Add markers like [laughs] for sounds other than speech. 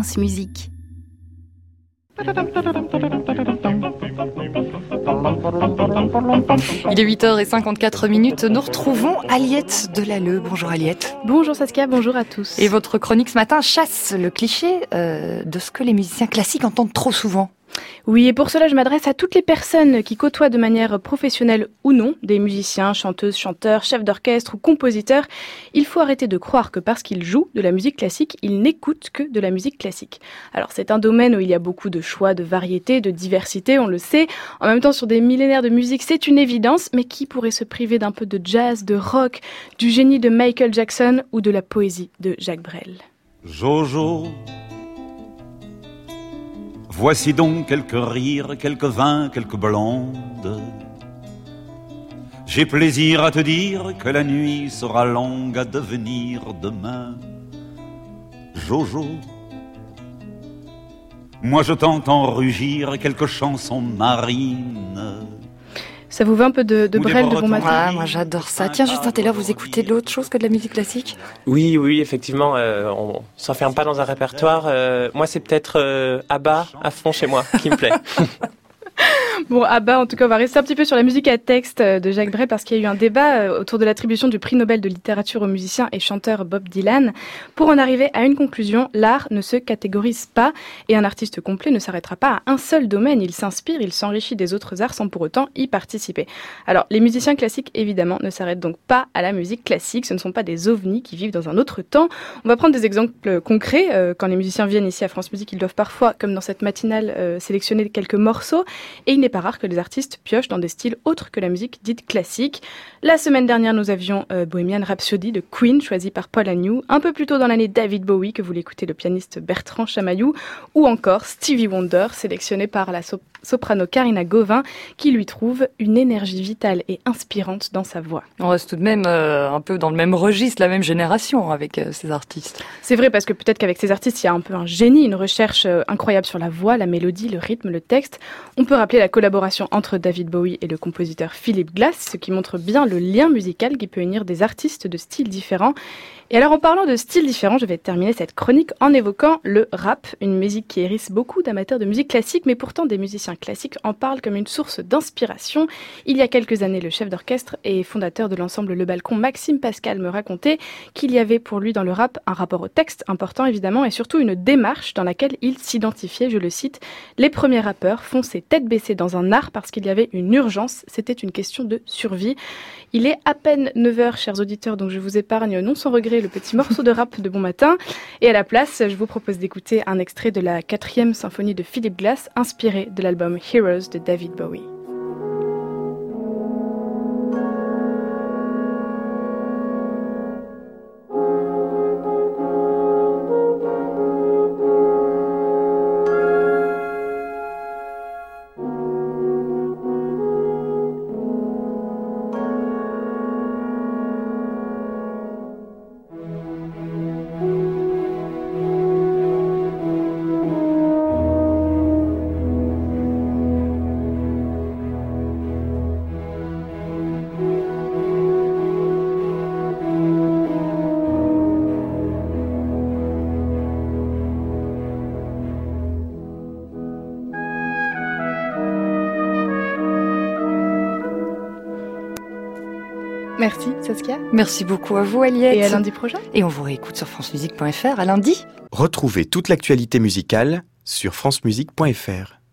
France Musique. Il est 8h54 minutes. Nous retrouvons Aliette Delalleux. Bonjour Aliette. Bonjour Saskia, bonjour à tous. Et votre chronique ce matin chasse le cliché euh, de ce que les musiciens classiques entendent trop souvent. Oui, et pour cela, je m'adresse à toutes les personnes qui côtoient de manière professionnelle ou non des musiciens, chanteuses, chanteurs, chefs d'orchestre ou compositeurs. Il faut arrêter de croire que parce qu'ils jouent de la musique classique, ils n'écoutent que de la musique classique. Alors, c'est un domaine où il y a beaucoup de choix, de variété, de diversité, on le sait. En même temps, sur des millénaires de musique, c'est une évidence, mais qui pourrait se priver d'un peu de jazz, de rock, du génie de Michael Jackson ou de la poésie de Jacques Brel? Jojo Voici donc quelques rires, quelques vins, quelques blondes. J'ai plaisir à te dire que la nuit sera longue à devenir demain. Jojo, moi je t'entends rugir quelques chansons marines. Ça vous va un peu de, de Brel de bon matin ah, Moi j'adore ça. Tiens, Justin Taylor, vous écoutez de l'autre chose que de la musique classique? Oui, oui, effectivement. Euh, on s'enferme pas dans un répertoire. Euh, moi, c'est peut-être euh, Abba à fond chez moi qui me plaît. [laughs] Bon, Abba, en tout cas, on va rester un petit peu sur la musique à texte euh, de Jacques Brel parce qu'il y a eu un débat euh, autour de l'attribution du prix Nobel de littérature au musicien et chanteur Bob Dylan. Pour en arriver à une conclusion, l'art ne se catégorise pas et un artiste complet ne s'arrêtera pas à un seul domaine. Il s'inspire, il s'enrichit des autres arts sans pour autant y participer. Alors, les musiciens classiques, évidemment, ne s'arrêtent donc pas à la musique classique. Ce ne sont pas des ovnis qui vivent dans un autre temps. On va prendre des exemples concrets. Euh, quand les musiciens viennent ici à France Musique, ils doivent parfois, comme dans cette matinale, sélectionner quelques morceaux et il n'est rare que les artistes piochent dans des styles autres que la musique dite classique. La semaine dernière, nous avions euh, Bohemian Rhapsody de Queen, choisi par Paul Agnew. Un peu plus tôt dans l'année, David Bowie, que vous l'écoutez, le pianiste Bertrand Chamaillou. Ou encore Stevie Wonder, sélectionné par la soprano Karina Gauvin, qui lui trouve une énergie vitale et inspirante dans sa voix. On reste tout de même euh, un peu dans le même registre, la même génération avec euh, ces artistes. C'est vrai, parce que peut-être qu'avec ces artistes, il y a un peu un génie, une recherche incroyable sur la voix, la mélodie, le rythme, le texte. On peut rappeler la collaboration entre David Bowie et le compositeur Philip Glass, ce qui montre bien le lien musical qui peut unir des artistes de styles différents. Et alors en parlant de styles différents, je vais terminer cette chronique en évoquant le rap, une musique qui hérisse beaucoup d'amateurs de musique classique, mais pourtant des musiciens classiques en parlent comme une source d'inspiration. Il y a quelques années, le chef d'orchestre et fondateur de l'ensemble Le Balcon, Maxime Pascal, me racontait qu'il y avait pour lui dans le rap un rapport au texte important évidemment et surtout une démarche dans laquelle il s'identifiait, je le cite, les premiers rappeurs fonçaient tête baissée dans un art parce qu'il y avait une urgence, c'était une question de survie. Il est à peine 9h, chers auditeurs, donc je vous épargne non sans regret le petit morceau de rap de bon matin. Et à la place, je vous propose d'écouter un extrait de la quatrième symphonie de Philip Glass, inspiré de l'album Heroes de David Bowie. Merci Saskia. Merci beaucoup à vous Aliette. Et à lundi prochain. Et on vous réécoute sur francemusique.fr à lundi. Retrouvez toute l'actualité musicale sur francemusique.fr.